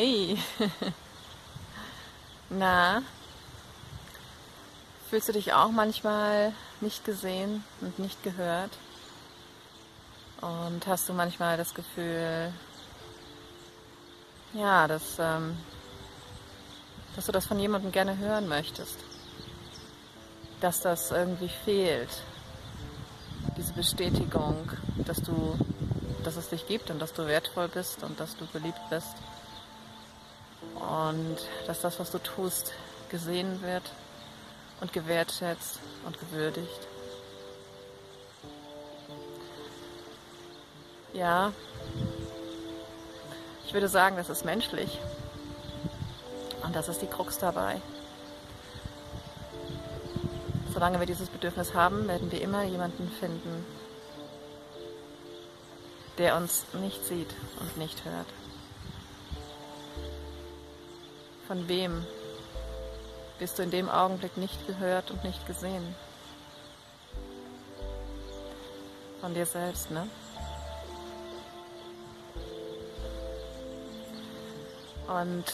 Hey. Na, fühlst du dich auch manchmal nicht gesehen und nicht gehört? Und hast du manchmal das Gefühl, ja, dass, ähm, dass du das von jemandem gerne hören möchtest? Dass das irgendwie fehlt? Diese Bestätigung, dass du, dass es dich gibt und dass du wertvoll bist und dass du beliebt bist und dass das, was du tust, gesehen wird und gewertschätzt und gewürdigt. Ja, ich würde sagen, das ist menschlich. Und das ist die Krux dabei. Solange wir dieses Bedürfnis haben, werden wir immer jemanden finden, der uns nicht sieht und nicht hört. Von wem bist du in dem Augenblick nicht gehört und nicht gesehen? Von dir selbst, ne? Und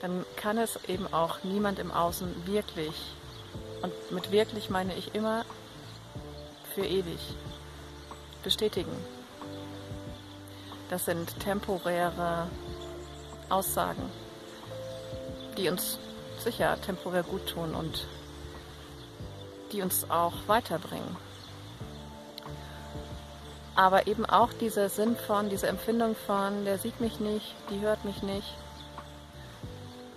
dann kann es eben auch niemand im Außen wirklich, und mit wirklich meine ich immer für ewig, bestätigen. Das sind temporäre Aussagen, die uns sicher temporär gut tun und die uns auch weiterbringen. Aber eben auch dieser Sinn von, diese Empfindung von, der sieht mich nicht, die hört mich nicht,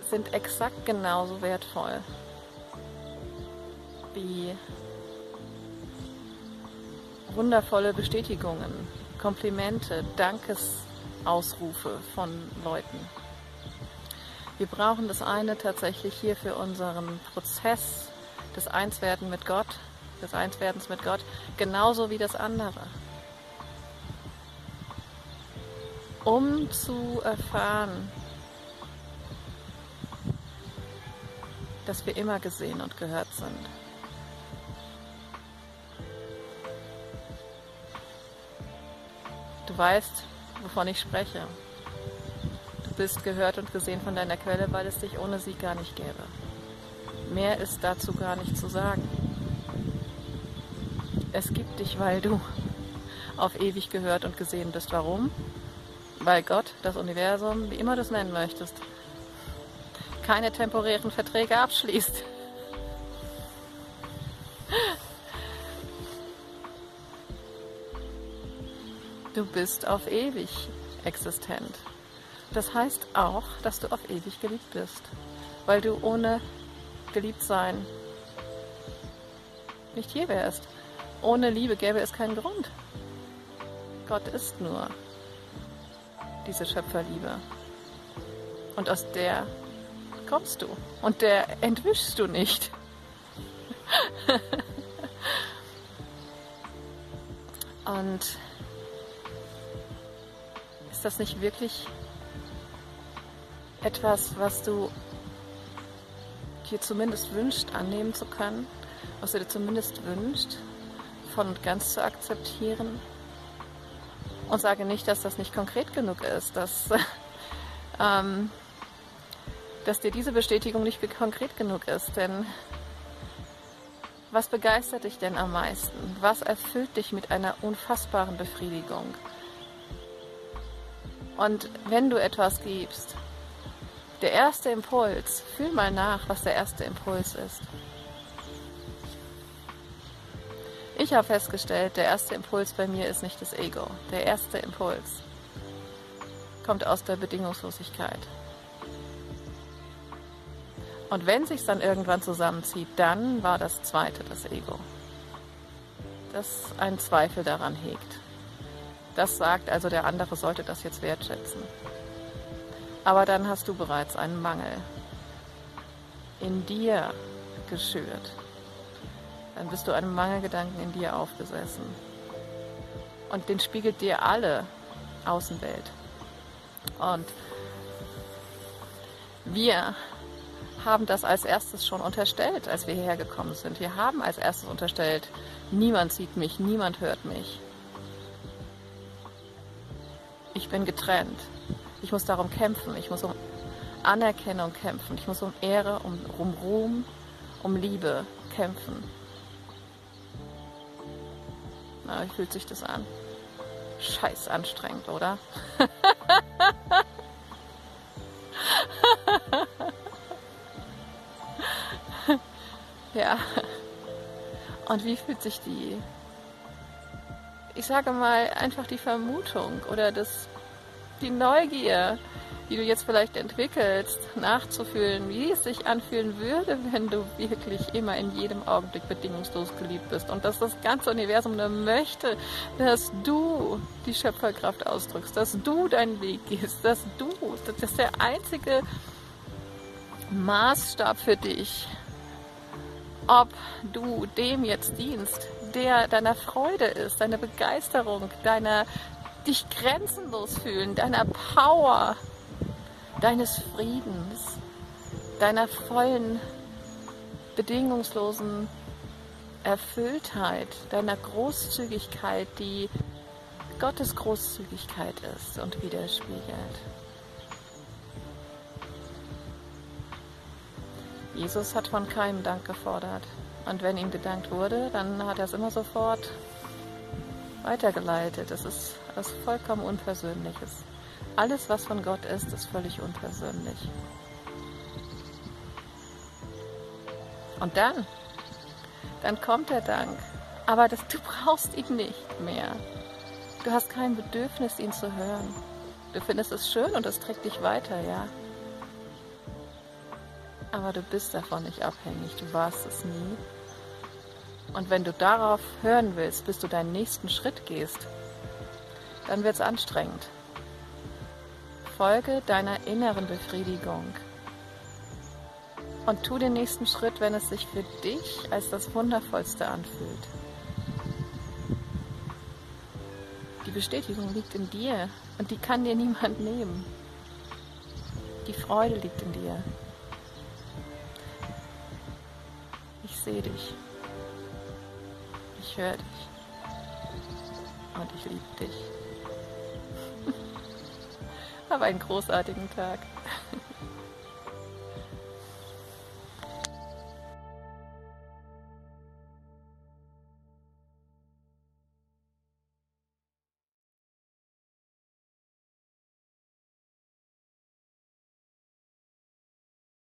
sind exakt genauso wertvoll wie wundervolle Bestätigungen, Komplimente, Dankesausrufe von Leuten. Wir brauchen das eine tatsächlich hier für unseren Prozess des Einswerden mit Gott, des Einswerdens mit Gott, genauso wie das andere. Um zu erfahren, dass wir immer gesehen und gehört sind. Du weißt, wovon ich spreche. Du bist gehört und gesehen von deiner Quelle, weil es dich ohne sie gar nicht gäbe. Mehr ist dazu gar nicht zu sagen. Es gibt dich, weil du auf ewig gehört und gesehen bist. Warum? Weil Gott, das Universum, wie immer du es nennen möchtest, keine temporären Verträge abschließt. Du bist auf ewig existent. Das heißt auch, dass du auf ewig geliebt bist, weil du ohne geliebt sein nicht hier wärst. Ohne Liebe gäbe es keinen Grund. Gott ist nur diese Schöpferliebe. Und aus der kommst du. Und der entwischst du nicht. Und ist das nicht wirklich etwas, was du dir zumindest wünscht, annehmen zu können, was du dir zumindest wünscht, von und ganz zu akzeptieren? Und sage nicht, dass das nicht konkret genug ist, dass, ähm, dass dir diese Bestätigung nicht konkret genug ist, denn was begeistert dich denn am meisten? Was erfüllt dich mit einer unfassbaren Befriedigung? Und wenn du etwas gibst, der erste Impuls, fühl mal nach, was der erste Impuls ist. Ich habe festgestellt, der erste Impuls bei mir ist nicht das Ego. Der erste Impuls kommt aus der Bedingungslosigkeit. Und wenn sich dann irgendwann zusammenzieht, dann war das zweite das Ego, das einen Zweifel daran hegt. Das sagt also, der andere sollte das jetzt wertschätzen. Aber dann hast du bereits einen Mangel in dir geschürt. Dann bist du einem Mangelgedanken in dir aufgesessen. Und den spiegelt dir alle Außenwelt. Und wir haben das als erstes schon unterstellt, als wir hierher gekommen sind. Wir haben als erstes unterstellt, niemand sieht mich, niemand hört mich. Ich bin getrennt. Ich muss darum kämpfen. Ich muss um Anerkennung kämpfen. Ich muss um Ehre, um, um Ruhm, um Liebe kämpfen. Na, wie fühlt sich das an? Scheiß anstrengend, oder? ja. Und wie fühlt sich die, ich sage mal, einfach die Vermutung oder das, die Neugier, die du jetzt vielleicht entwickelst, nachzufühlen, wie es sich anfühlen würde, wenn du wirklich immer in jedem Augenblick bedingungslos geliebt bist. Und dass das ganze Universum nur möchte, dass du die Schöpferkraft ausdrückst, dass du deinen Weg gehst, dass du, das ist der einzige Maßstab für dich, ob du dem jetzt dienst, der deiner Freude ist, deiner Begeisterung, deiner dich grenzenlos fühlen, deiner Power, deines Friedens, deiner vollen, bedingungslosen Erfülltheit, deiner Großzügigkeit, die Gottes Großzügigkeit ist und widerspiegelt. Jesus hat von keinem Dank gefordert. Und wenn ihm gedankt wurde, dann hat er es immer sofort weitergeleitet. Es ist etwas vollkommen Unpersönliches. Alles, was von Gott ist, ist völlig unpersönlich. Und dann, dann kommt der Dank. Aber das, du brauchst ihn nicht mehr. Du hast kein Bedürfnis, ihn zu hören. Du findest es schön und es trägt dich weiter, ja. Aber du bist davon nicht abhängig. Du warst es nie. Und wenn du darauf hören willst, bis du deinen nächsten Schritt gehst, dann wird es anstrengend. Folge deiner inneren Befriedigung. Und tu den nächsten Schritt, wenn es sich für dich als das Wundervollste anfühlt. Die Bestätigung liegt in dir und die kann dir niemand nehmen. Die Freude liegt in dir. Ich sehe dich. Ich höre dich. Und ich liebe dich. Hab einen großartigen Tag.